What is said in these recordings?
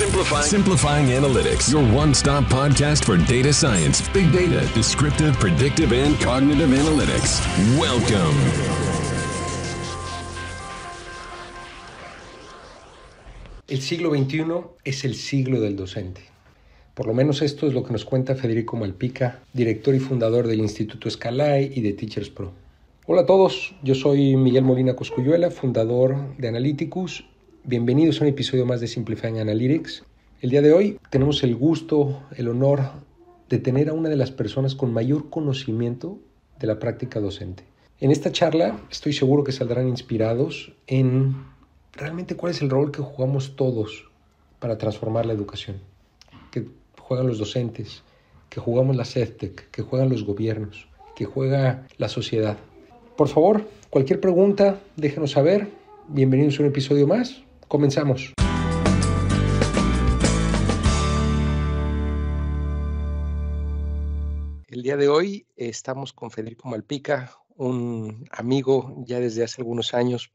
Simplifying. Simplifying Analytics, your one stop podcast for data science, big data, descriptive, predictive, and cognitive analytics. Welcome. El siglo XXI es el siglo del docente. Por lo menos esto es lo que nos cuenta Federico Malpica, director y fundador del Instituto Scalai y de Teachers Pro. Hola a todos, yo soy Miguel Molina Coscuyuela, fundador de Analyticus Bienvenidos a un episodio más de Simplifying Analytics. El día de hoy tenemos el gusto, el honor de tener a una de las personas con mayor conocimiento de la práctica docente. En esta charla estoy seguro que saldrán inspirados en realmente cuál es el rol que jugamos todos para transformar la educación, que juegan los docentes, que jugamos la CEDTEC, que juegan los gobiernos, que juega la sociedad. Por favor, cualquier pregunta, déjenos saber. Bienvenidos a un episodio más. Comenzamos. El día de hoy estamos con Federico Malpica, un amigo ya desde hace algunos años.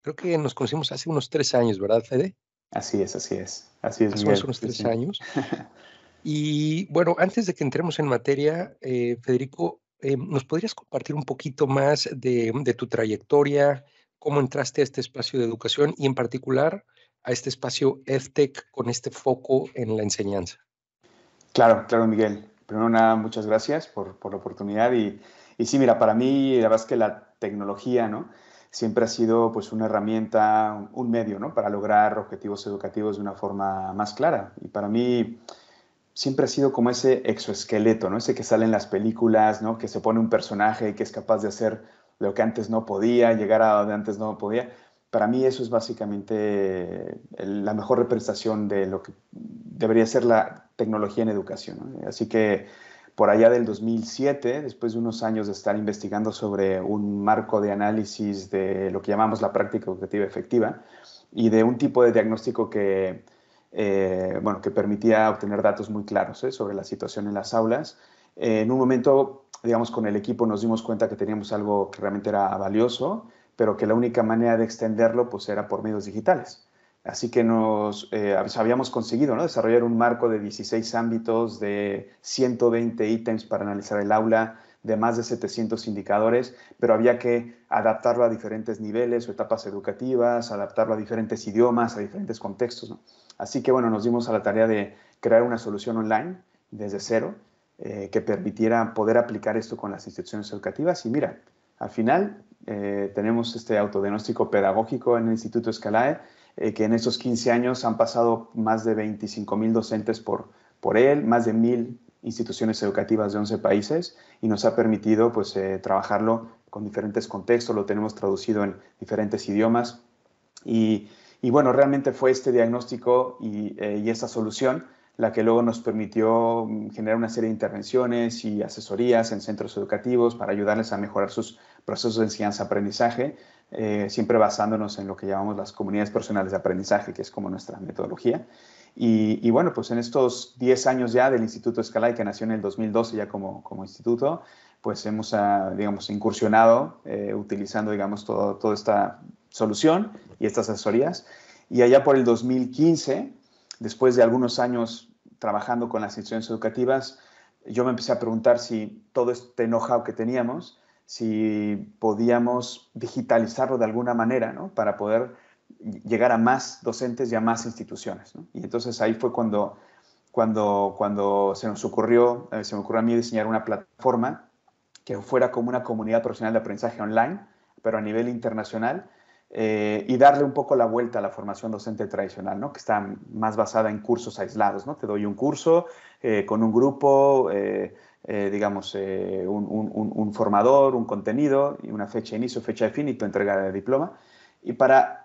Creo que nos conocimos hace unos tres años, ¿verdad, Fede? Así es, así es. Así es. Hace unos tres años. Y bueno, antes de que entremos en materia, eh, Federico, eh, ¿nos podrías compartir un poquito más de, de tu trayectoria, cómo entraste a este espacio de educación y en particular a este espacio EdTech con este foco en la enseñanza. Claro, claro, Miguel. Primero nada, muchas gracias por, por la oportunidad. Y, y, sí, mira, para mí la verdad es que la tecnología, ¿no? Siempre ha sido pues una herramienta, un medio, ¿no? Para lograr objetivos educativos de una forma más clara. Y para mí siempre ha sido como ese exoesqueleto, ¿no? Ese que sale en las películas, ¿no? Que se pone un personaje y que es capaz de hacer lo que antes no podía, llegar a donde antes no podía. Para mí eso es básicamente la mejor representación de lo que debería ser la tecnología en educación. Así que por allá del 2007, después de unos años de estar investigando sobre un marco de análisis de lo que llamamos la práctica educativa efectiva y de un tipo de diagnóstico que, eh, bueno, que permitía obtener datos muy claros ¿eh? sobre la situación en las aulas, en un momento digamos, con el equipo nos dimos cuenta que teníamos algo que realmente era valioso, pero que la única manera de extenderlo pues era por medios digitales. Así que nos eh, habíamos conseguido ¿no? desarrollar un marco de 16 ámbitos, de 120 ítems para analizar el aula, de más de 700 indicadores, pero había que adaptarlo a diferentes niveles o etapas educativas, adaptarlo a diferentes idiomas, a diferentes contextos. Así que bueno, nos dimos a la tarea de crear una solución online desde cero eh, que permitiera poder aplicar esto con las instituciones educativas. Y mira, al final eh, tenemos este autodiagnóstico pedagógico en el Instituto Escalae, eh, que en estos 15 años han pasado más de 25 mil docentes por, por él, más de mil instituciones educativas de 11 países y nos ha permitido pues, trabajarlo con diferentes contextos, lo tenemos traducido en diferentes idiomas y, y bueno, realmente fue este diagnóstico y, y esta solución la que luego nos permitió mm, generar una serie de intervenciones y asesorías en centros educativos para ayudarles a mejorar sus procesos de enseñanza-aprendizaje, eh, siempre basándonos en lo que llamamos las comunidades personales de aprendizaje, que es como nuestra metodología. Y, bueno, pues en estos 10 años ya del Instituto Escalay, que nació en el 2012 ya como, como instituto, pues hemos, ah, digamos, incursionado eh, utilizando, digamos, todo, toda esta solución y estas asesorías. Y allá por el 2015 después de algunos años trabajando con las instituciones educativas, yo me empecé a preguntar si todo este know-how que teníamos, si podíamos digitalizarlo de alguna manera, ¿no? Para poder llegar a más docentes y a más instituciones. Y entonces ahí fue cuando, cuando, cuando se nos ocurrió, eh, se me ocurrió a mí diseñar una plataforma que fuera como una comunidad profesional de aprendizaje online, pero a nivel internacional, eh, y darle un poco la vuelta a la formación docente tradicional, ¿no? que está más basada en cursos aislados. ¿no? Te doy un curso eh, con un grupo, eh, digamos, un, un, formador, un contenido y una fecha de inicio, fecha de fin y tu entrega de diploma. Y para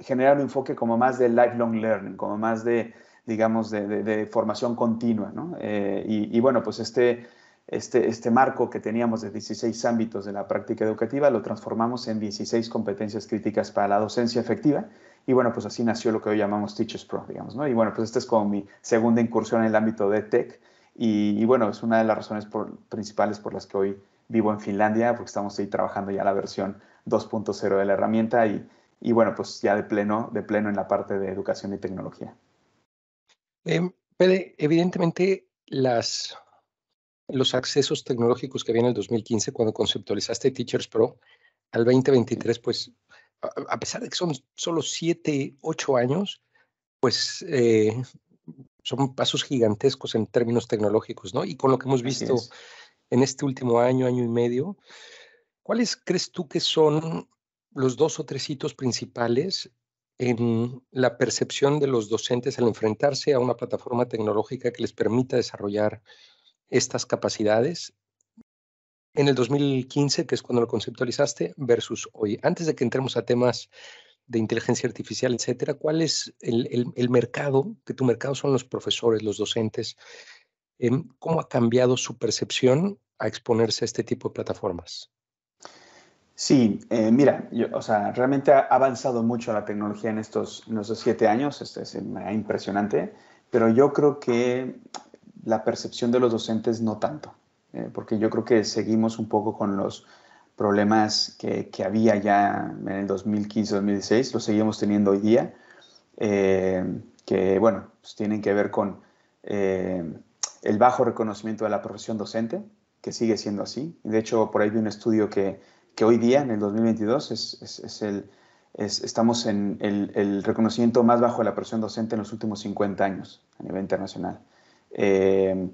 generar un enfoque como más de lifelong learning, como más de, digamos, de, de, formación continua. ¿no? Y, y, bueno, pues este este, este marco que teníamos de 16 ámbitos de la práctica educativa, lo transformamos en 16 competencias críticas para la docencia efectiva. Y bueno, pues así nació lo que hoy llamamos Teachers Pro, digamos, ¿no? Y bueno, pues esta es como mi segunda incursión en el ámbito de tech. Y, bueno, es una de las razones principales por las que hoy vivo en Finlandia, porque estamos ahí trabajando ya la versión 2.0 de la herramienta y, y bueno, pues ya de pleno, de pleno en la parte de educación y tecnología. Em, Pede, evidentemente las, los accesos tecnológicos que había en el 2015 cuando conceptualizaste Teachers Pro al 2023, pues a, pesar de que son solo 7, 8 años, pues eh, son pasos gigantescos en términos tecnológicos, ¿no? Y con lo que hemos visto en este último año, año y medio, ¿cuáles crees tú que son los dos o tres hitos principales en la percepción de los docentes al enfrentarse a una plataforma tecnológica que les permita desarrollar estas capacidades en el 2015, que es cuando lo conceptualizaste, versus hoy. Antes de que entremos a temas de inteligencia artificial, etcétera, ¿cuál es el, mercado? Que tu mercado son los profesores, los docentes. Em, ¿Cómo ha cambiado su percepción a exponerse a este tipo de plataformas? Sí, eh, mira, o sea, realmente ha avanzado mucho la tecnología en estos, siete años, esto es impresionante, pero yo creo que la percepción de los docentes no tanto, eh, porque yo creo que seguimos un poco con los problemas que, había ya en el 2015-2016, los seguimos teniendo hoy día, eh, que, bueno, pues tienen que ver con el bajo reconocimiento de la profesión docente, que sigue siendo así. De hecho, por ahí vi un estudio que que hoy día, en el 2022, es, el, estamos en el, reconocimiento más bajo de la profesión docente en los últimos 50 años a nivel internacional. Eh,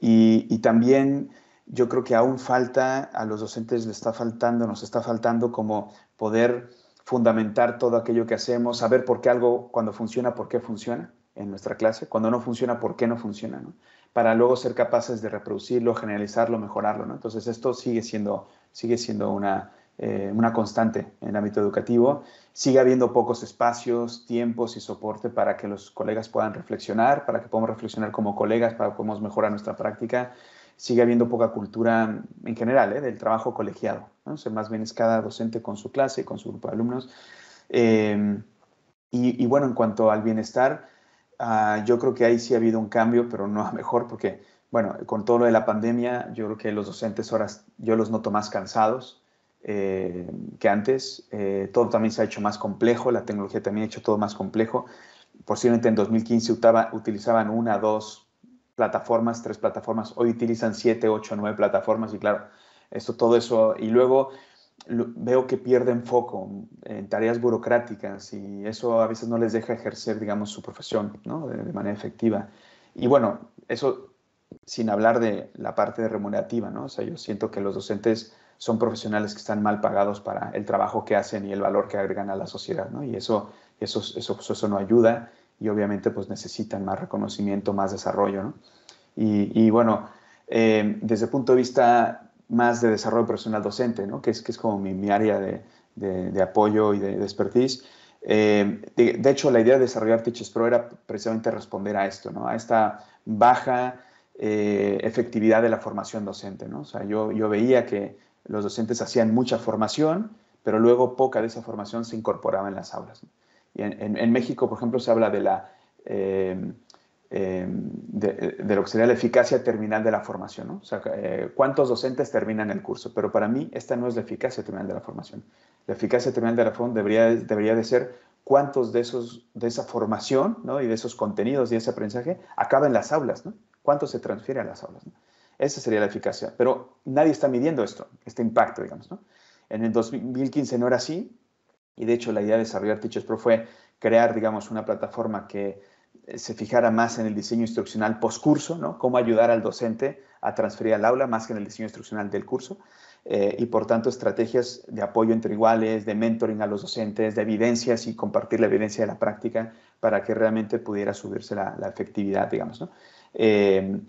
y, también yo creo que aún falta, a los docentes les está faltando, nos está faltando como poder fundamentar todo aquello que hacemos, saber por qué algo cuando funciona, por qué funciona en nuestra clase, cuando no funciona, por qué no funciona, para luego ser capaces de reproducirlo, generalizarlo, mejorarlo. ¿no? Entonces esto sigue siendo sigue siendo una, eh, una constante en el ámbito educativo. Sigue habiendo pocos espacios, tiempos y soporte para que los colegas puedan reflexionar, para que podamos reflexionar como colegas, para que podamos mejorar nuestra práctica. Sigue habiendo poca cultura en general ¿eh? del trabajo colegiado. ¿no? O sea, más bien es cada docente con su clase, con su grupo de alumnos. Em, y, y, bueno, en cuanto al bienestar, uh, yo creo que ahí sí ha habido un cambio, pero no a mejor, porque bueno, con todo lo de la pandemia, yo creo que los docentes ahora yo los noto más cansados eh, que antes. Eh, todo también se ha hecho más complejo, la tecnología también ha hecho todo más complejo. Posiblemente en 2015 utilizaban una, dos plataformas, tres plataformas. Hoy utilizan siete, ocho, nueve plataformas y claro, esto, todo eso. Y luego veo que pierden foco en tareas burocráticas y eso a veces no les deja ejercer, digamos, su profesión ¿no? de, de manera efectiva. Y bueno, eso sin hablar de la parte remunerativa, ¿no? O sea, yo siento que los docentes son profesionales que están mal pagados para el trabajo que hacen y el valor que agregan a la sociedad, ¿no? Y eso, eso, eso, pues, eso no ayuda y obviamente pues necesitan más reconocimiento, más desarrollo, ¿no? Y, bueno, eh, desde el punto de vista más de desarrollo profesional docente, ¿no? Que es, que es como mi, mi área de, de, apoyo y de, expertise, eh, de, hecho, la idea de desarrollar Teachers Pro era precisamente responder a esto, ¿no? A esta baja eh, efectividad de la formación docente. ¿no? O sea, yo, yo veía que los docentes hacían mucha formación, pero luego poca de esa formación se incorporaba en las aulas. Y en, México, por ejemplo, se habla de, la, eh, eh, lo que sería la eficacia terminal de la formación. ¿no? O sea, cuántos docentes terminan el curso. Pero para mí esta no es la eficacia terminal de la formación. La eficacia terminal de la formación debería, debería de ser cuántos de, esos, de esa formación ¿no? y de esos contenidos y ese aprendizaje acaban en las aulas. ¿no? cuánto se transfiere a las aulas. Esa sería la eficacia. Pero nadie está midiendo esto, este impacto, digamos. ¿no? En el 2015 no era así, y de hecho la idea de desarrollar Teachers Pro fue crear, digamos, una plataforma que eh, se fijara más en el diseño instruccional post-curso, ¿no? Cómo ayudar al docente a transferir al aula más que en el diseño instruccional del curso. Eh, y por tanto estrategias de apoyo entre iguales, de mentoring a los docentes, de evidencias y compartir la evidencia de la práctica para que realmente pudiera subirse la, efectividad, digamos. ¿no? Eh,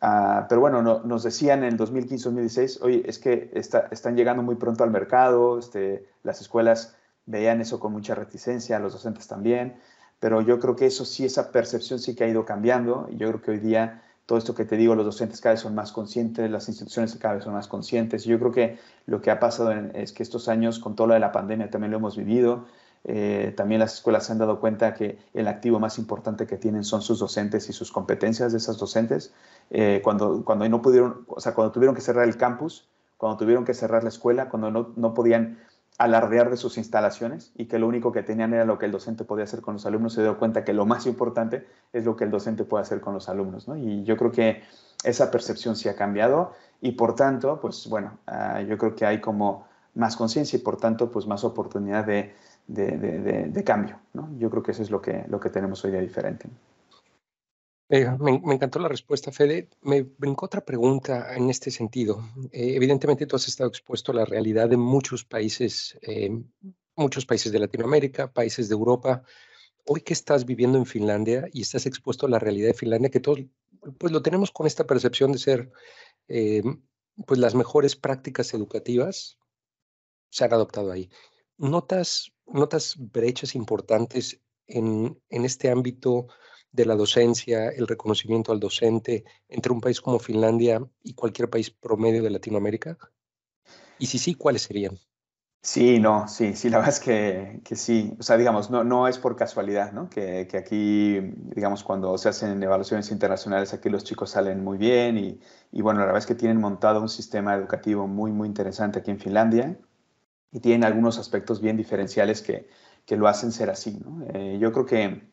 ah, pero bueno, nos decían en el 2015-2016, oye, es que están llegando muy pronto al mercado, este, las escuelas veían eso con mucha reticencia, los docentes también, pero yo creo que eso sí, esa percepción sí que ha ido cambiando y yo creo que hoy día todo esto que te digo, los docentes cada vez son más conscientes, las instituciones cada vez son más conscientes. Y yo creo que lo que ha pasado es que estos años, con todo lo de la pandemia, también lo hemos vivido. Eh, también las escuelas se han dado cuenta que el activo más importante que tienen son sus docentes y sus competencias de esas docentes. Eh, cuando, cuando no pudieron, o sea, cuando tuvieron que cerrar el campus, cuando tuvieron que cerrar la escuela, cuando no, no podían alardear de sus instalaciones y que lo único que tenían era lo que el docente podía hacer con los alumnos, se dio cuenta que lo más importante es lo que el docente puede hacer con los alumnos. ¿no? Y yo creo que esa percepción sí ha cambiado y por tanto, pues bueno, uh, yo creo que hay como más conciencia y por tanto, pues más oportunidad de, de, de, de, cambio. ¿no? Yo creo que eso es lo que, lo que tenemos hoy día diferente. Me, me, encantó la respuesta, Fede. Me brincó otra pregunta en este sentido. Eh, evidentemente, tú has estado expuesto a la realidad de muchos países, eh, muchos países de Latinoamérica, países de Europa. Hoy que estás viviendo en Finlandia y estás expuesto a la realidad de Finlandia, que todos pues lo tenemos con esta percepción de ser eh, pues las mejores prácticas educativas se han adoptado ahí. ¿Notas, notas brechas importantes en, en este ámbito de la docencia, el reconocimiento al docente entre un país como Finlandia y cualquier país promedio de Latinoamérica? Y si sí, ¿cuáles serían? Sí, no, sí, sí, la verdad es que, que sí. O sea, digamos, no, no es por casualidad, ¿no? Que, que, aquí, digamos, cuando se hacen evaluaciones internacionales, aquí los chicos salen muy bien y, y, bueno, la verdad es que tienen montado un sistema educativo muy, muy interesante aquí en Finlandia y tienen algunos aspectos bien diferenciales que, que lo hacen ser así. Eh, yo creo que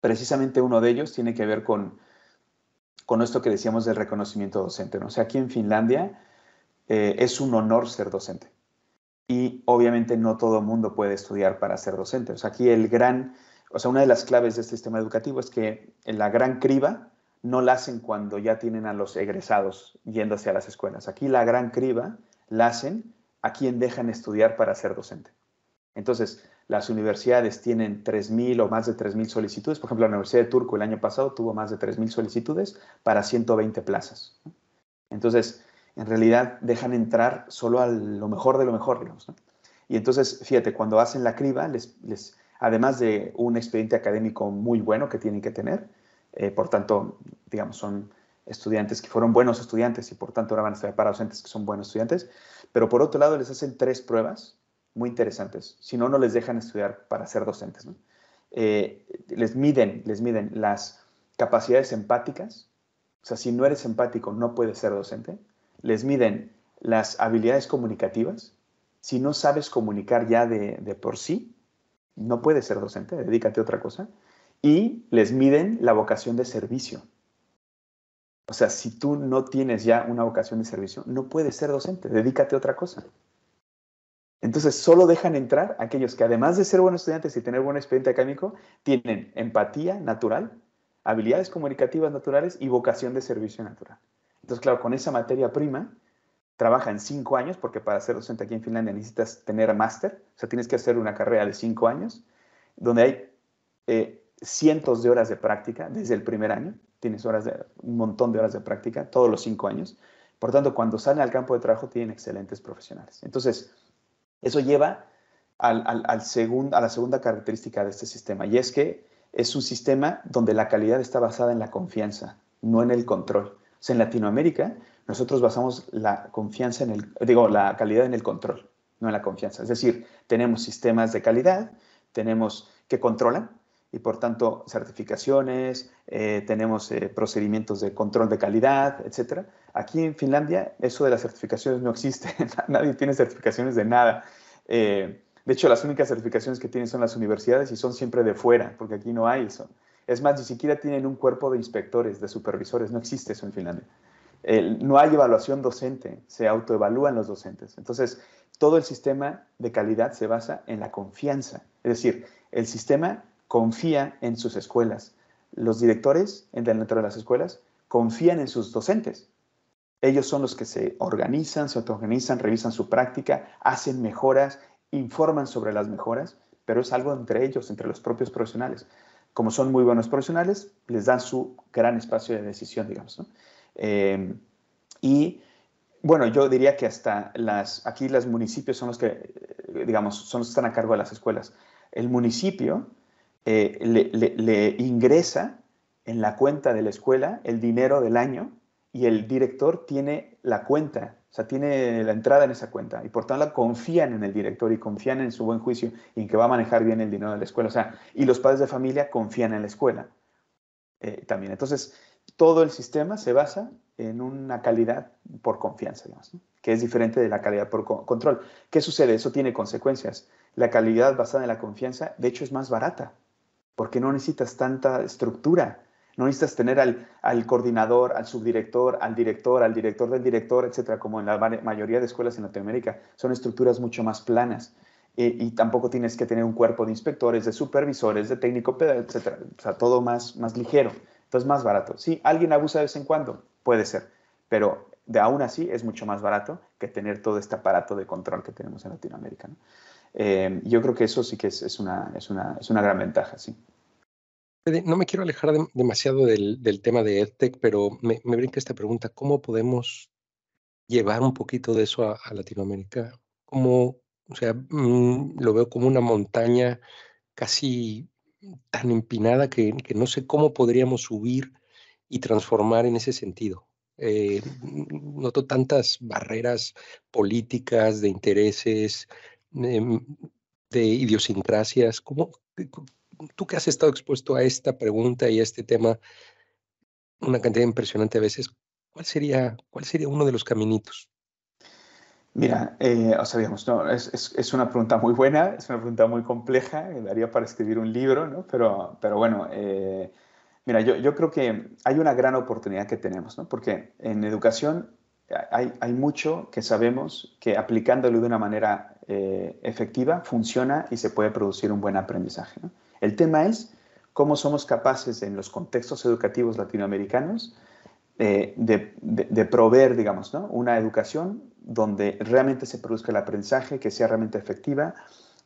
precisamente uno de ellos tiene que ver con, con esto que decíamos del reconocimiento docente, ¿no? O sea, aquí en Finlandia eh, es un honor ser docente y obviamente no todo el mundo puede estudiar para ser docente. O sea, aquí el gran, o sea, una de las claves de este sistema educativo es que la gran criba no la hacen cuando ya tienen a los egresados yendo hacia las escuelas. Aquí la gran criba la hacen a quien dejan estudiar para ser docente. Entonces, las universidades tienen 3.000 o más de 3.000 solicitudes. Por ejemplo, la Universidad de Turco el año pasado tuvo más de 3.000 solicitudes para 120 plazas. Entonces, en realidad dejan entrar solo a lo mejor de lo mejor, digamos. Y entonces, fíjate, cuando hacen la criba, les, les, además de un expediente académico muy bueno que tienen que tener, eh, por tanto, digamos, son estudiantes que fueron buenos estudiantes y por tanto ahora van a estar para docentes que son buenos estudiantes, pero por otro lado les hacen tres pruebas muy interesantes, si no, no les dejan estudiar para ser docentes. Eh, les miden, les miden las capacidades empáticas, o sea, si no eres empático no puedes ser docente, les miden las habilidades comunicativas. Si no sabes comunicar ya de, de, por sí, no puedes ser docente, dedícate a otra cosa. Y les miden la vocación de servicio. O sea, si tú no tienes ya una vocación de servicio, no puedes ser docente, dedícate a otra cosa. Entonces, solo dejan entrar aquellos que además de ser buenos estudiantes y tener buen expediente académico, tienen empatía natural, habilidades comunicativas naturales y vocación de servicio natural. Entonces, claro, con esa materia prima, trabaja en cinco años, porque para ser docente aquí en Finlandia necesitas tener máster, o sea, tienes que hacer una carrera de cinco años, donde hay eh, cientos de horas de práctica desde el primer año, tienes horas de, un montón de horas de práctica todos los cinco años. Por tanto, cuando salen al campo de trabajo tienen excelentes profesionales. Entonces, eso lleva al, al, al a la segunda característica de este sistema, y es que es un sistema donde la calidad está basada en la confianza, no en el control en Latinoamérica nosotros basamos la confianza en el, digo, la calidad en el control, no en la confianza. Es decir, tenemos sistemas de calidad, tenemos que controlan y por tanto certificaciones, eh, tenemos eh, procedimientos de control de calidad, etc. Aquí en Finlandia eso de las certificaciones no existe, nadie tiene certificaciones de nada. Eh, de hecho, las únicas certificaciones que tienen son las universidades y son siempre de fuera, porque aquí no hay eso. Es más, ni siquiera tienen un cuerpo de inspectores, de supervisores, no existe eso en Finlandia. no hay evaluación docente, se autoevalúan los docentes. Entonces, todo el sistema de calidad se basa en la confianza. Es decir, el sistema confía en sus escuelas. Los directores dentro de las escuelas confían en sus docentes. Ellos son los que se organizan, se autoorganizan, revisan su práctica, hacen mejoras, informan sobre las mejoras, pero es algo entre ellos, entre los propios profesionales como son muy buenos profesionales, les dan su gran espacio de decisión, digamos. ¿no? Eh, y bueno, yo diría que hasta las, aquí los municipios son los que, digamos, son los que están a cargo de las escuelas. El municipio eh, le, ingresa en la cuenta de la escuela el dinero del año y el director tiene la cuenta o sea, tiene la entrada en esa cuenta y por tanto confían en el director y confían en su buen juicio y en que va a manejar bien el dinero de la escuela. O sea, y los padres de familia confían en la escuela eh, también. Entonces, todo el sistema se basa en una calidad por confianza, digamos, que es diferente de la calidad por control. ¿Qué sucede? Eso tiene consecuencias. La calidad basada en la confianza, de hecho, es más barata, porque no necesitas tanta estructura. No necesitas tener al, coordinador, al subdirector, al director, al director del director, etcétera, como en la mayoría de escuelas en Latinoamérica. Son estructuras mucho más planas. Eh, y tampoco tienes que tener un cuerpo de inspectores, de supervisores, de técnico, etcétera. O sea, todo más, más ligero. Entonces, más barato. Sí, alguien abusa de vez en cuando, puede ser, pero de aún así es mucho más barato que tener todo este aparato de control que tenemos en Latinoamérica. Eh, yo creo que eso sí que es, una, es, una, es una gran ventaja, sí. No me quiero alejar demasiado del, del, tema de EdTech, pero me, me, brinca esta pregunta, ¿cómo podemos llevar un poquito de eso a, a Latinoamérica? ¿Cómo, o sea, mm, lo veo como una montaña casi tan empinada que, que, no sé cómo podríamos subir y transformar en ese sentido. Eh, noto tantas barreras políticas, de intereses, de, de idiosincrasias. ¿Cómo, tú que has estado expuesto a esta pregunta y a este tema una cantidad impresionante a veces, ¿cuál sería, cuál sería uno de los caminitos? Mira, eh, o no, es, es, es, una pregunta muy buena, es una pregunta muy compleja, daría para escribir un libro, ¿no? Pero, pero bueno, eh, mira, yo, yo, creo que hay una gran oportunidad que tenemos, ¿no? Porque en educación hay, hay mucho que sabemos que aplicándolo de una manera eh, efectiva funciona y se puede producir un buen aprendizaje. El tema es cómo somos capaces en los contextos educativos latinoamericanos de, de, proveer, digamos, una educación donde realmente se produzca el aprendizaje, que sea realmente efectiva,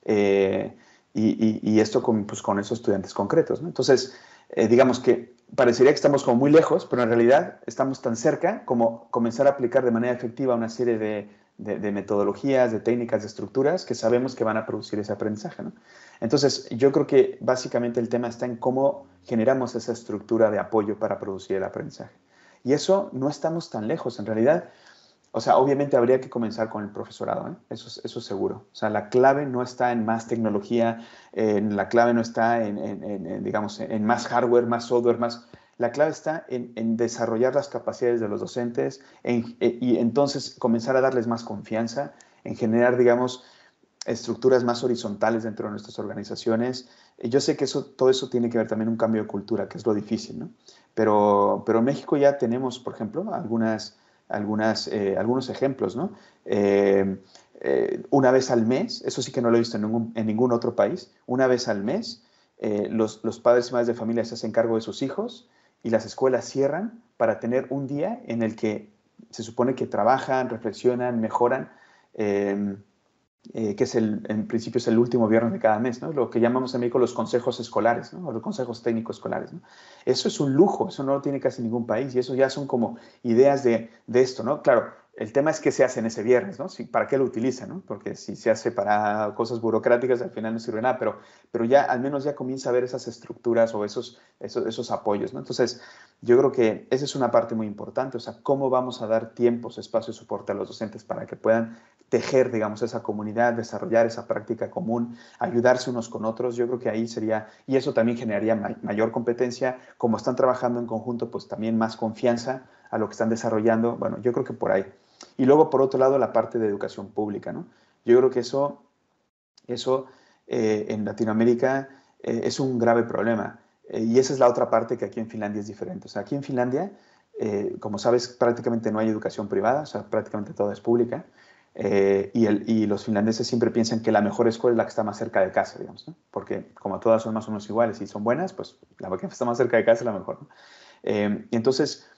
eh, y, esto con, pues, con esos estudiantes concretos. Entonces, eh, digamos que parecería que estamos como muy lejos, pero en realidad estamos tan cerca como comenzar a aplicar de manera efectiva una serie de, de, metodologías, de técnicas, de estructuras que sabemos que van a producir ese aprendizaje. ¿no? Entonces, yo creo que básicamente el tema está en cómo generamos esa estructura de apoyo para producir el aprendizaje. Y eso no estamos tan lejos. En realidad, o sea, obviamente habría que comenzar con el profesorado, ¿eh? eso, eso seguro. O sea, la clave no está en más tecnología, la clave no está en, digamos, en más hardware, más software, más... La clave está en, desarrollar las capacidades de los docentes e, y entonces comenzar a darles más confianza, en generar, digamos, estructuras más horizontales dentro de nuestras organizaciones. Yo sé que eso, todo eso tiene que ver también un cambio de cultura, que es lo difícil, ¿no? Pero, pero en México ya tenemos, por ejemplo, algunas algunas, eh, algunos ejemplos, ¿no? Eh, eh, una vez al mes, eso sí que no lo he visto en ningún, otro país, una vez al mes los, los, padres y madres de familia se hacen cargo de sus hijos y las escuelas cierran para tener un día en el que se supone que trabajan, reflexionan, mejoran eh, que es el, en principio es el último viernes de cada mes, ¿no? lo que llamamos en México los consejos escolares, ¿no? o los consejos técnicos escolares. Eso es un lujo, eso no lo tiene casi ningún país y eso ya son como ideas de, de esto. ¿no? Claro, el tema es qué se hace en ese viernes, ¿no? Si, ¿Para qué lo utilizan? ¿no? Porque si se hace para cosas burocráticas, al final no sirve nada, pero, pero ya al menos ya comienza a ver esas estructuras o esos, esos, esos apoyos, ¿no? Entonces, yo creo que esa es una parte muy importante, o sea, cómo vamos a dar tiempos, espacio y soporte a los docentes para que puedan tejer, digamos, esa comunidad, desarrollar esa práctica común, ayudarse unos con otros, yo creo que ahí sería, y eso también generaría mayor competencia, como están trabajando en conjunto, pues también más confianza a lo que están desarrollando, bueno, yo creo que por ahí. Y luego, por otro lado, la parte de educación pública, ¿no? Yo creo que eso, eso eh, en Latinoamérica eh, es un grave problema. Eh, y esa es la otra parte que aquí en Finlandia es diferente. O sea, aquí en Finlandia, como sabes, prácticamente no hay educación privada, o sea, prácticamente toda es pública. Y, el, y, los finlandeses siempre piensan que la mejor escuela es la que está más cerca de casa, digamos, ¿no? porque como todas son más o menos iguales y son buenas, pues la que está más cerca de casa es la mejor. ¿no? y entonces,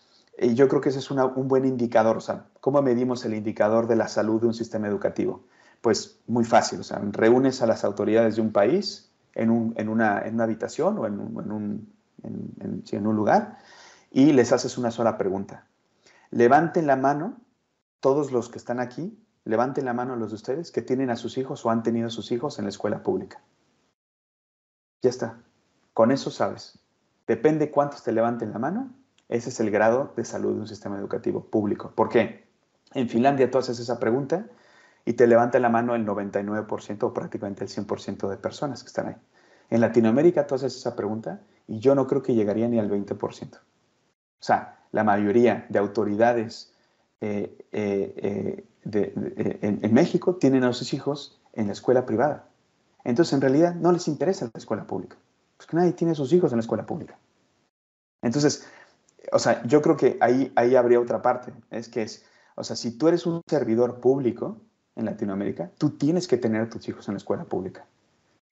y yo creo que ese es un buen indicador. O ¿cómo medimos el indicador de la salud de un sistema educativo? Pues muy fácil. O sea, reúnes a las autoridades de un país en, un, en, una, en una, habitación o en un, en, un, en un lugar y les haces una sola pregunta. Levanten la mano, todos los que están aquí, levanten la mano los de ustedes que tienen a sus hijos o han tenido a sus hijos en la escuela pública. Ya está. Con eso sabes. Depende cuántos te levanten la mano, ese es el grado de salud de un sistema educativo público. ¿Por qué? En Finlandia tú haces esa pregunta y te levanta la mano el 99% o prácticamente el 100% de personas que están ahí. En Latinoamérica tú haces esa pregunta y yo no creo que llegaría ni al 20%. O sea, la mayoría de autoridades eh, eh, eh, en, México tienen a sus hijos en la escuela privada. Entonces, en realidad, no les interesa la escuela pública, porque nadie tiene a sus hijos en la escuela pública. Entonces, o sea, yo creo que ahí, ahí habría otra parte, es que es, o sea, si tú eres un servidor público en Latinoamérica, tú tienes que tener a tus hijos en la escuela pública,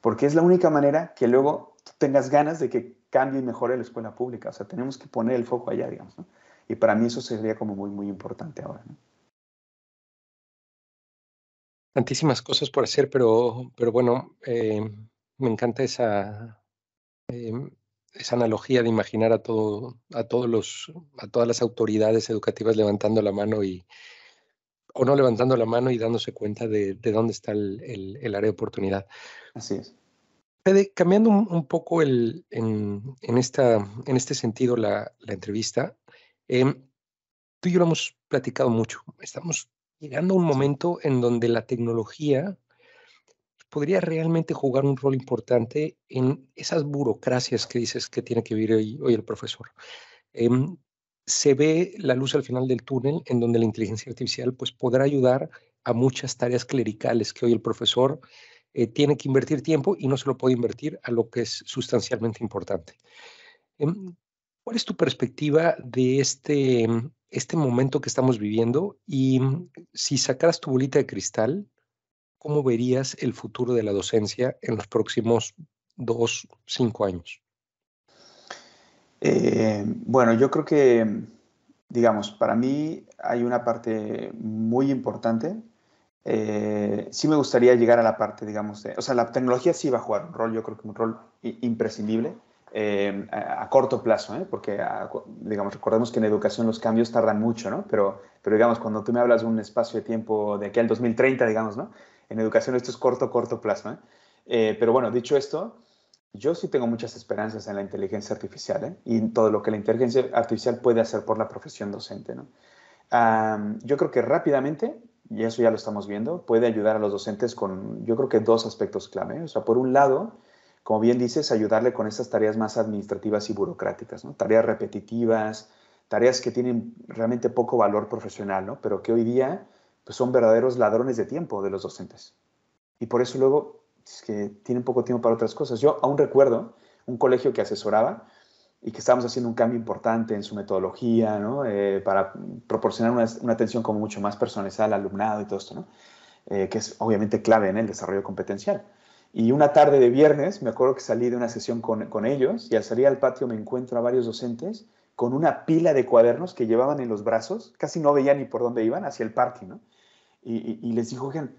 porque es la única manera que luego tengas ganas de que cambie y mejore la escuela pública. O sea, tenemos que poner el foco allá, digamos. Y para mí eso sería como muy, muy importante ahora. ¿no? Tantísimas cosas por hacer, pero, pero bueno, eh, me encanta esa, eh, esa analogía de imaginar a, todo, a, todos los, a todas las autoridades educativas levantando la mano y, o no levantando la mano y dándose cuenta de, de dónde está el, el, área de oportunidad. Así es. Fede, cambiando un, poco el, en, en, esta, en este sentido la, la entrevista, em, tú y yo lo hemos platicado mucho. Estamos llegando a un momento en donde la tecnología podría realmente jugar un rol importante en esas burocracias que dices que tiene que vivir hoy, el profesor. Em, se ve la luz al final del túnel en donde la inteligencia artificial pues, podrá ayudar a muchas tareas clericales que hoy el profesor eh, tiene que invertir tiempo y no se lo puede invertir a lo que es sustancialmente importante. Em, ¿Cuál es tu perspectiva de este, este momento que estamos viviendo? Y si sacaras tu bolita de cristal, ¿cómo verías el futuro de la docencia en los próximos dos, cinco años? Eh, bueno, yo creo que, digamos, para mí hay una parte muy importante. Eh, sí me gustaría llegar a la parte, digamos, de, o sea, la tecnología sí va a jugar un rol, yo creo que un rol imprescindible eh, a, corto plazo, ¿eh? porque, digamos, recordemos que en educación los cambios tardan mucho, ¿no? Pero, pero, digamos, cuando tú me hablas de un espacio de tiempo de aquí al 2030, digamos, ¿no? En educación esto es corto, corto plazo, ¿eh? pero bueno, dicho esto, yo sí tengo muchas esperanzas en la inteligencia artificial y en todo lo que la inteligencia artificial puede hacer por la profesión docente, ¿no? yo creo que rápidamente, y eso ya lo estamos viendo, puede ayudar a los docentes con, yo creo que dos aspectos clave. O sea, por un lado, como bien dices, ayudarle con esas tareas más administrativas y burocráticas, ¿no? tareas repetitivas, tareas que tienen realmente poco valor profesional, ¿no? pero que hoy día pues, son verdaderos ladrones de tiempo de los docentes. Y por eso luego que tienen poco tiempo para otras cosas. Yo aún recuerdo un colegio que asesoraba y que estábamos haciendo un cambio importante en su metodología, ¿no? Eh, para proporcionar una, atención como mucho más personalizada al alumnado y todo esto, ¿no? Eh, que es obviamente clave en el desarrollo competencial. Y una tarde de viernes, me acuerdo que salí de una sesión con, con, ellos y al salir al patio me encuentro a varios docentes con una pila de cuadernos que llevaban en los brazos, casi no veía ni por dónde iban, hacia el parque, ¿no? Y, les dijo, oigan,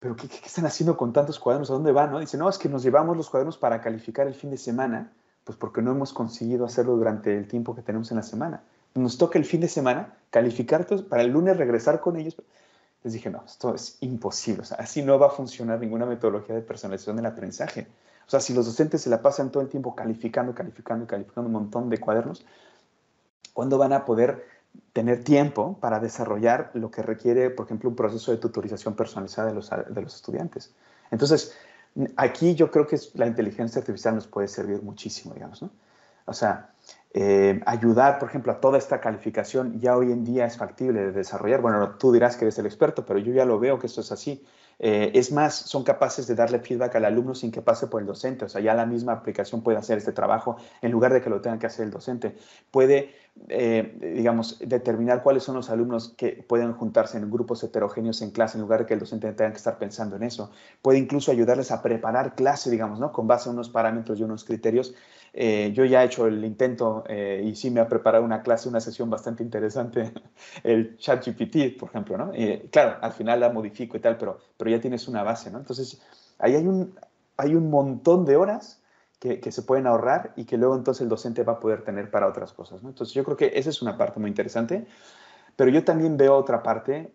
¿pero qué, qué, están haciendo con tantos cuadernos? ¿A dónde van? No? Dice, no, es que nos llevamos los cuadernos para calificar el fin de semana, pues porque no hemos conseguido hacerlo durante el tiempo que tenemos en la semana. Nos toca el fin de semana calificar para el lunes regresar con ellos les dije, no, esto es imposible, o sea, así no va a funcionar ninguna metodología de personalización del aprendizaje. O sea, si los docentes se la pasan todo el tiempo calificando, calificando calificando un montón de cuadernos, ¿cuándo van a poder tener tiempo para desarrollar lo que requiere, por ejemplo, un proceso de tutorización personalizada de los, de los estudiantes? Entonces, aquí yo creo que la inteligencia artificial nos puede servir muchísimo, digamos, ¿no? O sea, eh, ayudar, por ejemplo, a toda esta calificación ya hoy en día es factible de desarrollar. Bueno, tú dirás que eres el experto, pero yo ya lo veo que esto es así. Eh, es más, son capaces de darle feedback al alumno sin que pase por el docente. O sea, ya la misma aplicación puede hacer este trabajo en lugar de que lo tenga que hacer el docente. Puede, eh, digamos, determinar cuáles son los alumnos que pueden juntarse en grupos heterogéneos en clase en lugar de que el docente tenga que estar pensando en eso. Puede incluso ayudarles a preparar clase, digamos, ¿no? Con base a unos parámetros y unos criterios eh, yo ya he hecho el intento y sí me ha preparado una clase, una sesión bastante interesante, el ChatGPT, por ejemplo, ¿no? claro, al final la modifico y tal, pero ya tienes una base, ¿no? Entonces, ahí hay un, hay un montón de horas que, que, se pueden ahorrar y que luego entonces el docente va a poder tener para otras cosas, ¿no? Entonces, yo creo que esa es una parte muy interesante, pero yo también veo otra parte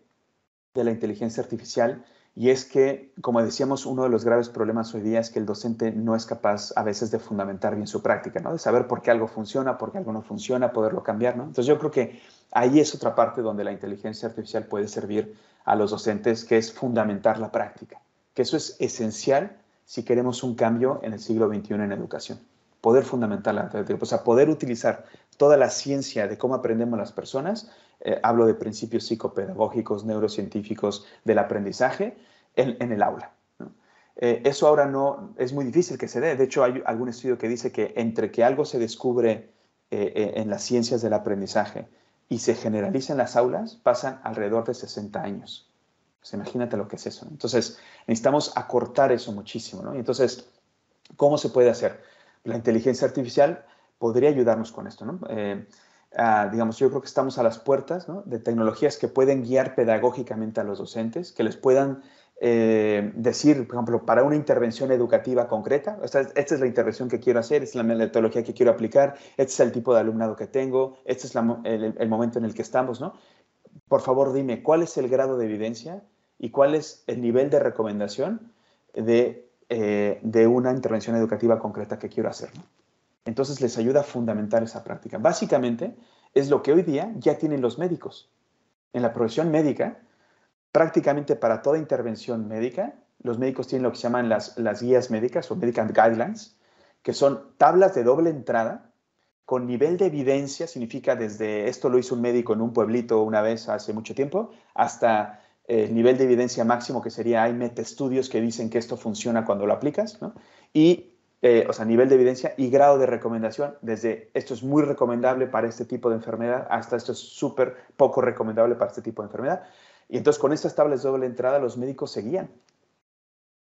de la inteligencia artificial y es que, como decíamos, uno de los graves problemas hoy día es que el docente no es capaz a veces de fundamentar bien su práctica, ¿no? De saber por qué algo funciona, por qué algo no funciona, poderlo cambiar, ¿no? Entonces yo creo que ahí es otra parte donde la inteligencia artificial puede servir a los docentes, que es fundamentar la práctica, que eso es esencial si queremos un cambio en el siglo XXI en educación. Poder fundamentar la o sea, poder utilizar toda la ciencia de cómo aprendemos las personas, eh, hablo de principios psicopedagógicos, neurocientíficos del aprendizaje en, el aula. Eh, eso ahora no es muy difícil que se dé. De hecho, hay algún estudio que dice que entre que algo se descubre eh, en las ciencias del aprendizaje y se generaliza en las aulas, pasan alrededor de 60 años. Pues imagínate lo que es eso. Entonces, necesitamos acortar eso muchísimo. ¿no? Y entonces, ¿cómo se puede hacer? La inteligencia artificial podría ayudarnos con esto. ¿no? digamos, yo creo que estamos a las puertas de tecnologías que pueden guiar pedagógicamente a los docentes, que les puedan eh, decir, por ejemplo, para una intervención educativa concreta, esta, es la intervención que quiero hacer, esta es la metodología que quiero aplicar, este es el tipo de alumnado que tengo, este es el, momento en el que estamos, ¿no? Por favor, dime, ¿cuál es el grado de evidencia y cuál es el nivel de recomendación de, eh, de una intervención educativa concreta que quiero hacer? ¿no? Entonces les ayuda a fundamentar esa práctica. Básicamente es lo que hoy día ya tienen los médicos. En la profesión médica, prácticamente para toda intervención médica, los médicos tienen lo que se llaman las, guías médicas o medical guidelines, que son tablas de doble entrada con nivel de evidencia, significa desde esto lo hizo un médico en un pueblito una vez hace mucho tiempo, hasta el nivel de evidencia máximo que sería hay estudios que dicen que esto funciona cuando lo aplicas, ¿no? y eh, o sea, nivel de evidencia y grado de recomendación, desde esto es muy recomendable para este tipo de enfermedad hasta esto es súper poco recomendable para este tipo de enfermedad. Y entonces con estas tablas de doble entrada los médicos seguían.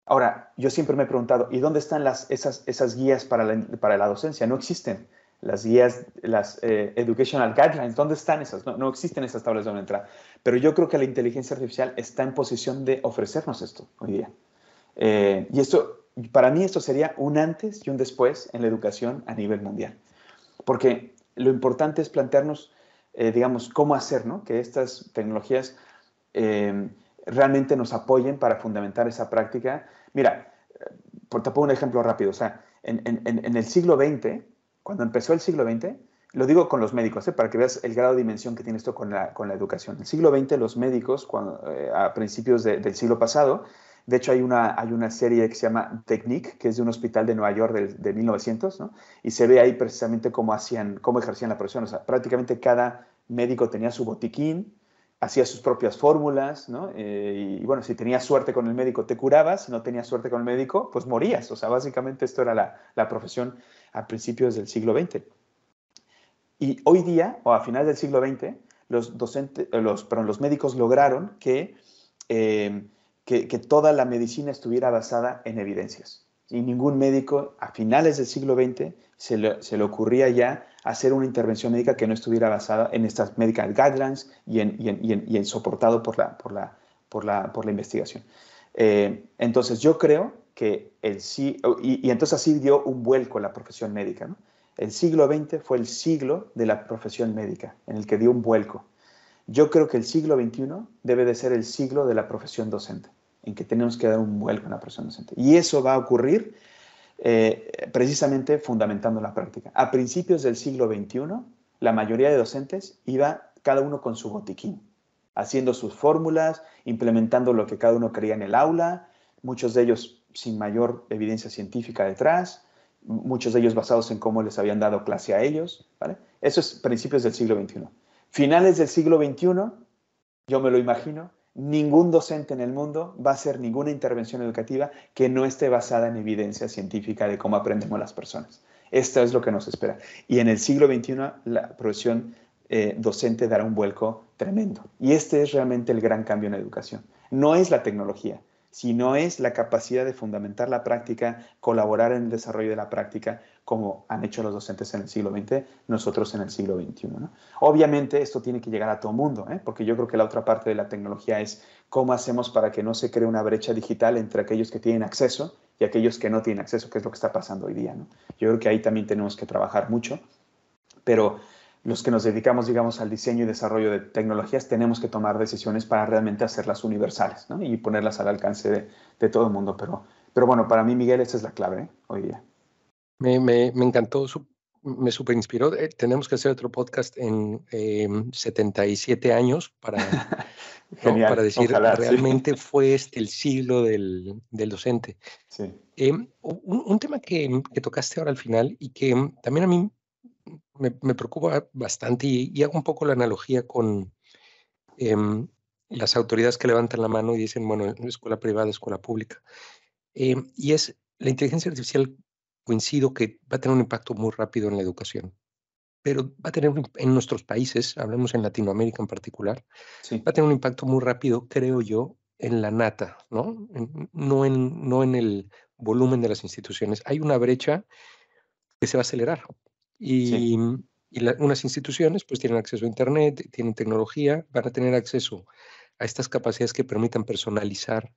Ahora, yo siempre me he preguntado, ¿y dónde están las, esas, esas guías para la, para la docencia? No existen las guías, las eh, educational guidelines, ¿dónde están esas? No, no, existen esas tablas de doble entrada. Pero yo creo que la inteligencia artificial está en posición de ofrecernos esto hoy día. Eh, y esto para mí esto sería un antes y un después en la educación a nivel mundial. Porque lo importante es plantearnos, eh, digamos, cómo hacer ¿no? que estas tecnologías eh, realmente nos apoyen para fundamentar esa práctica. Mira, por te pongo un ejemplo rápido. O sea, en, el siglo XX, cuando empezó el siglo XX, lo digo con los médicos, ¿eh? para que veas el grado de dimensión que tiene esto con la, educación. En el siglo XX, los médicos, cuando, a principios del siglo pasado, de hecho, hay una, hay una serie que se llama Technique, que es de un hospital de Nueva York de, 1900, ¿no? Y se ve ahí precisamente cómo, hacían, cómo ejercían la profesión. O sea, prácticamente cada médico tenía su botiquín, hacía sus propias fórmulas, ¿no? Eh, y, bueno, si tenías suerte con el médico te curabas, si no tenías suerte con el médico, pues morías. O sea, básicamente esto era la, la profesión a principios del siglo XX. Y hoy día, o a finales del siglo XX, los, docentes, los, perdón, los médicos lograron que eh, que, toda la medicina estuviera basada en evidencias. Y ningún médico a finales del siglo XX se le, ocurría ya hacer una intervención médica que no estuviera basada en estas medical guidelines y en, soportado por la, por la, por la, por la investigación. Eh, entonces yo creo que el sí, y, entonces así dio un vuelco la profesión médica. El siglo XX fue el siglo de la profesión médica, en el que dio un vuelco. Yo creo que el siglo XXI debe de ser el siglo de la profesión docente, en que tenemos que dar un vuelco en la profesión docente. Y eso va a ocurrir eh, precisamente fundamentando la práctica. A principios del siglo XXI, la mayoría de docentes iba cada uno con su botiquín, haciendo sus fórmulas, implementando lo que cada uno creía en el aula, muchos de ellos sin mayor evidencia científica detrás, muchos de ellos basados en cómo les habían dado clase a ellos. ¿vale? Eso es principios del siglo XXI. Finales del siglo XXI, yo me lo imagino, ningún docente en el mundo va a hacer ninguna intervención educativa que no esté basada en evidencia científica de cómo aprendemos las personas. Esto es lo que nos espera. Y en el siglo XXI la profesión eh, docente dará un vuelco tremendo. Y este es realmente el gran cambio en la educación. No es la tecnología, sino es la capacidad de fundamentar la práctica, colaborar en el desarrollo de la práctica, como han hecho los docentes en el siglo XX, nosotros en el siglo XXI. Obviamente esto tiene que llegar a todo mundo, ¿eh? porque yo creo que la otra parte de la tecnología es cómo hacemos para que no se cree una brecha digital entre aquellos que tienen acceso y aquellos que no tienen acceso, que es lo que está pasando hoy día. Yo creo que ahí también tenemos que trabajar mucho, pero los que nos dedicamos, digamos, al diseño y desarrollo de tecnologías, tenemos que tomar decisiones para realmente hacerlas universales y ponerlas al alcance de, todo el mundo. Pero, pero bueno, para mí, Miguel, esa es la clave ¿eh? hoy día. Me, me, me encantó, me super inspiró. Eh, tenemos que hacer otro podcast en 77 em, años para, para decir realmente fue este el siglo del, del docente. Sí. Em, un, un, tema que, que, tocaste ahora al final y que también a mí me, preocupa bastante y, hago un poco la analogía con em, las autoridades que levantan la mano y dicen, bueno, escuela privada, escuela pública. Em, y es la inteligencia artificial, coincido que va a tener un impacto muy rápido en la educación, pero va a tener en nuestros países, hablemos en Latinoamérica en particular, va a tener un impacto muy rápido, creo yo, en la nata, ¿no? no, en, no en el volumen de las instituciones. Hay una brecha que se va a acelerar. Y, unas instituciones pues tienen acceso a Internet, tienen tecnología, van a tener acceso a estas capacidades que permitan personalizar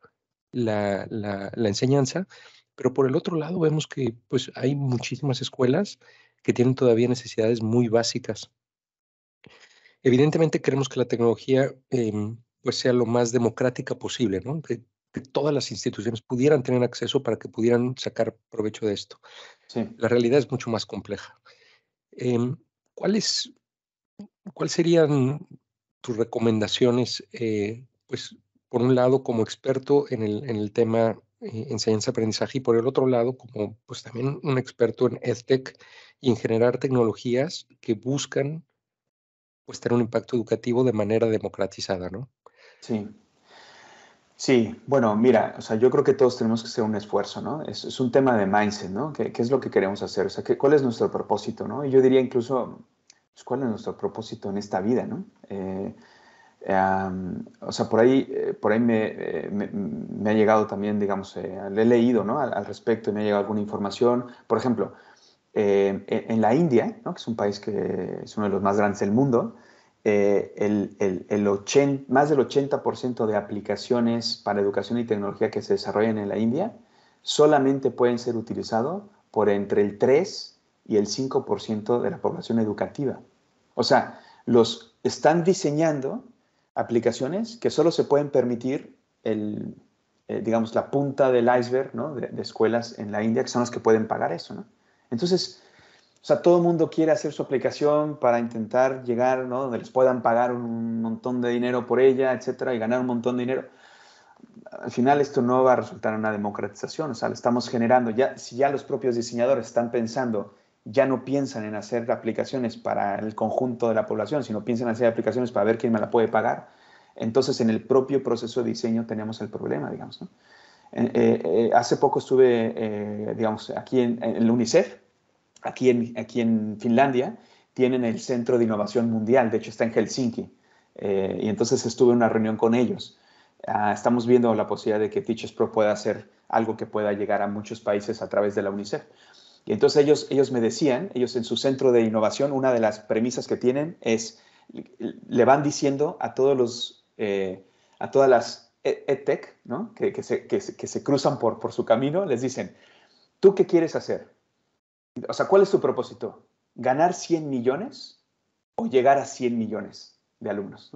la, la, enseñanza, pero por el otro lado vemos que pues hay muchísimas escuelas que tienen todavía necesidades muy básicas. Evidentemente queremos que la tecnología em, pues sea lo más democrática posible, ¿no? Que, todas las instituciones pudieran tener acceso para que pudieran sacar provecho de esto. La realidad es mucho más compleja. ¿Cuáles, ¿Cuáles serían tus recomendaciones, eh, pues, por un lado, como experto en el, en el tema eh, enseñanza-aprendizaje y por el otro lado, como pues también un experto en EdTech y en generar tecnologías que buscan pues tener un impacto educativo de manera democratizada, ¿no? Sí. Sí, bueno, mira, o sea, yo creo que todos tenemos que hacer un esfuerzo, ¿no? Es, un tema de mindset, ¿no? ¿Qué, es lo que queremos hacer? O sea, ¿qué, ¿cuál es nuestro propósito, ¿no? Y yo diría incluso, pues, ¿cuál es nuestro propósito en esta vida, ¿no? Eh, o sea, por ahí, eh, por ahí eh, me, ha llegado también, digamos, le he leído, ¿no? Al, respecto, me ha llegado alguna información. Por ejemplo, en, en, la India, ¿no? Que es un país que es uno de los más grandes del mundo, eh, el, el, más del 80% de aplicaciones para educación y tecnología que se desarrollan en la India solamente pueden ser utilizados por entre el 3 y el 5% de la población educativa. O sea, los están diseñando aplicaciones que solo se pueden permitir el, eh, digamos, la punta del iceberg de, de, escuelas en la India, que son las que pueden pagar eso. ¿no? Entonces, o sea, todo el mundo quiere hacer su aplicación para intentar llegar, ¿no? Donde les puedan pagar un montón de dinero por ella, etcétera, y ganar un montón de dinero. Al final esto no va a resultar en una democratización, o sea, lo estamos generando. Ya, si ya los propios diseñadores están pensando, ya no piensan en hacer aplicaciones para el conjunto de la población, sino piensan en hacer aplicaciones para ver quién me la puede pagar, entonces en el propio proceso de diseño tenemos el problema, digamos. ¿no? Eh, eh, hace poco estuve, eh, digamos, aquí en, en el UNICEF, aquí en, aquí en Finlandia, tienen el Centro de Innovación Mundial, de hecho está en Helsinki, eh, y entonces estuve en una reunión con ellos. Ah, estamos viendo la posibilidad de que Teachers Pro pueda hacer algo que pueda llegar a muchos países a través de la UNICEF. Y entonces ellos, ellos me decían, ellos en su centro de innovación, una de las premisas que tienen es, le van diciendo a todos los, eh, a todas las EdTech, ¿no? que, que, se, que, que, se, cruzan por, por su camino, les dicen, ¿tú qué quieres hacer? O sea, ¿cuál es tu propósito? ¿Ganar 100 millones o llegar a 100 millones de alumnos?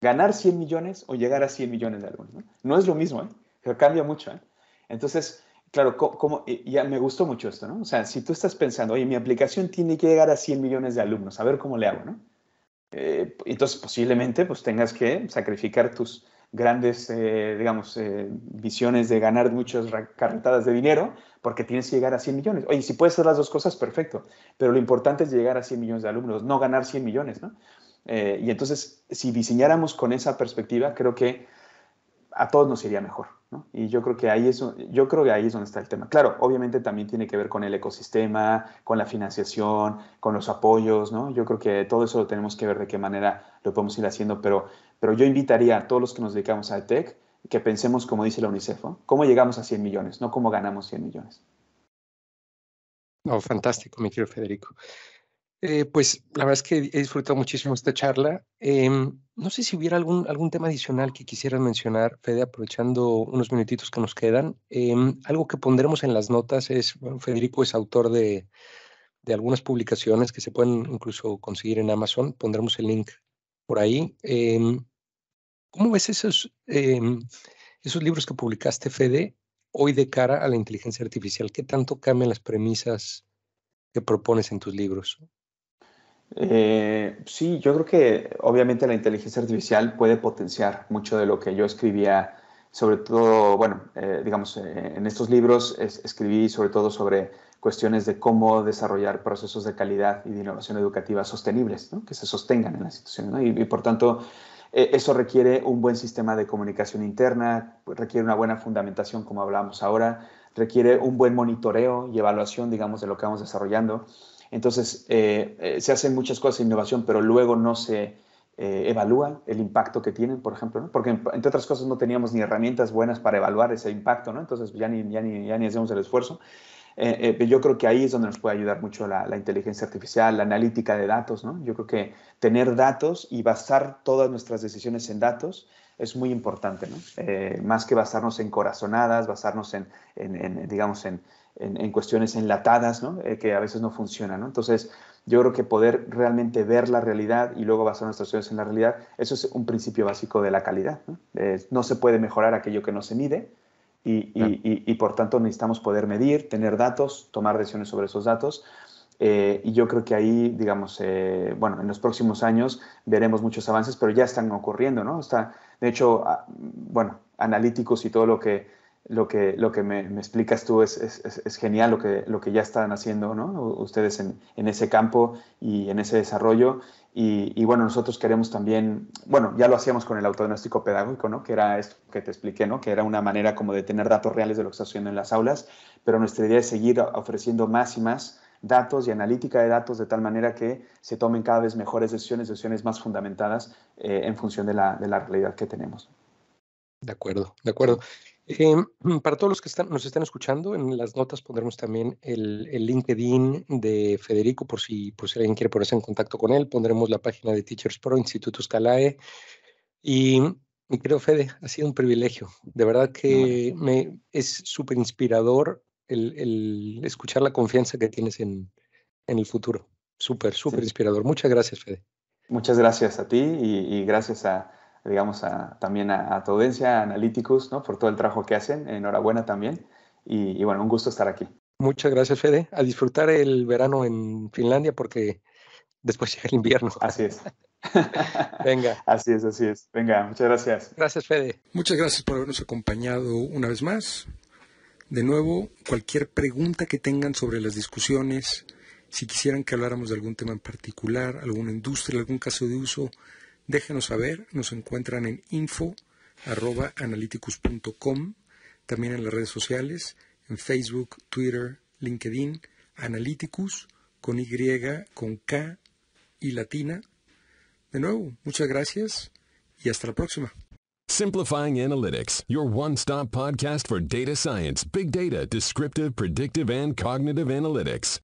¿Ganar 100 millones o llegar a 100 millones de alumnos? No, es lo mismo, ¿eh? pero cambia mucho. ¿eh? Entonces, claro, como, ya me gustó mucho esto, ¿no? O sea, si tú estás pensando, oye, mi aplicación tiene que llegar a 100 millones de alumnos, a ver cómo le hago, ¿no? Eh, entonces, posiblemente, pues tengas que sacrificar tus grandes, eh, digamos, eh, visiones de ganar muchas carretadas de dinero, porque tienes que llegar a 100 millones. Oye, si puedes hacer las dos cosas, perfecto, pero lo importante es llegar a 100 millones de alumnos, no ganar 100 millones, ¿no? Eh, y entonces, si diseñáramos con esa perspectiva, creo que a todos nos iría mejor. ¿no? Y yo creo que ahí es, yo creo que ahí es donde está el tema. Claro, obviamente también tiene que ver con el ecosistema, con la financiación, con los apoyos, ¿no? Yo creo que todo eso lo tenemos que ver de qué manera lo podemos ir haciendo, pero, pero yo invitaría a todos los que nos dedicamos al tech que pensemos, como dice la UNICEF, cómo llegamos a 100 millones, no cómo ganamos 100 millones. No, fantástico, mi querido Federico. Eh, pues la verdad es que he disfrutado muchísimo esta charla. Em, no sé si hubiera algún, algún tema adicional que quisieran mencionar, Fede, aprovechando unos minutitos que nos quedan. Em, algo que pondremos en las notas es, Federico es autor de, de, algunas publicaciones que se pueden incluso conseguir en Amazon. Pondremos el link por ahí. Em, ¿Cómo ves esos, esos libros que publicaste, Fede, hoy de cara a la inteligencia artificial? ¿Qué tanto cambian las premisas que propones en tus libros? Eh, sí, yo creo que obviamente la inteligencia artificial puede potenciar mucho de lo que yo escribía, sobre todo, bueno, eh, digamos, eh, en estos libros escribí sobre todo sobre cuestiones de cómo desarrollar procesos de calidad y de innovación educativa sostenibles, que se sostengan en las instituciones. Y, por tanto, eh, eso requiere un buen sistema de comunicación interna, requiere una buena fundamentación, como hablábamos ahora, requiere un buen monitoreo y evaluación, digamos, de lo que vamos desarrollando. Entonces, eh, eh, se hacen muchas cosas de innovación, pero luego no se evalúa el impacto que tienen, por ejemplo, porque entre otras cosas no teníamos ni herramientas buenas para evaluar ese impacto, ¿no? Entonces ya ni, ya ni, ya ni hacemos el esfuerzo. Eh, eh, yo creo que ahí es donde nos puede ayudar mucho la, inteligencia artificial, la analítica de datos, ¿no? Yo creo que tener datos y basar todas nuestras decisiones en datos es muy importante, ¿no? Eh, más que basarnos en corazonadas, basarnos en, digamos, en, cuestiones enlatadas, ¿no? que a veces no funcionan, ¿no? Entonces, yo creo que poder realmente ver la realidad y luego basar nuestras decisiones en la realidad, eso es un principio básico de la calidad, ¿no? no se puede mejorar aquello que no se mide, y, por tanto necesitamos poder medir, tener datos, tomar decisiones sobre esos datos. Eh, y yo creo que ahí, digamos, eh, bueno, en los próximos años veremos muchos avances, pero ya están ocurriendo, ¿no? Está, de hecho, ah, bueno, analíticos y todo lo que, lo que, lo que me, explicas tú es, es, genial, lo que, lo que ya están haciendo, ¿no? Ustedes en, en ese campo y en ese desarrollo. Y, bueno, nosotros queremos también, bueno, ya lo hacíamos con el autodiagnóstico pedagógico, ¿no? Que era esto que te expliqué, ¿no? Que era una manera como de tener datos reales de lo que está haciendo en las aulas, pero nuestra idea es seguir ofreciendo más y más datos y analítica de datos de tal manera que se tomen cada vez mejores decisiones, decisiones más fundamentadas eh, en función de la, de la realidad que tenemos. De acuerdo, de acuerdo. Em, para todos los que están, nos están escuchando, en las notas pondremos también el, LinkedIn de Federico por si, por si alguien quiere ponerse en contacto con él. Pondremos la página de Teachers Pro, Instituto Scalae. Y mi querido Fede, ha sido un privilegio. De verdad que me, es súper inspirador el, escuchar la confianza que tienes en, el futuro. Súper, súper inspirador. Muchas gracias, Fede. Muchas gracias a ti y gracias a, digamos, también a, tu audiencia, a Analyticus, ¿no? Por todo el trabajo que hacen. Enhorabuena también. Y, bueno, un gusto estar aquí. Muchas gracias, Fede. A disfrutar el verano en Finlandia porque después llega el invierno. Así es. Venga. Así es, así es. Venga, muchas gracias. Gracias, Fede. Muchas gracias por habernos acompañado una vez más. De nuevo, cualquier pregunta que tengan sobre las discusiones, si quisieran que habláramos de algún tema en particular, alguna industria, algún caso de uso, Déjenos saber, nos encuentran en info.analyticus.com, también en las redes sociales, en Facebook, Twitter, LinkedIn, Analyticus, con Y, con K y latina. De nuevo, muchas gracias y hasta la próxima. Simplifying Analytics, your one-stop podcast for data science, big data, descriptive, predictive, and cognitive analytics.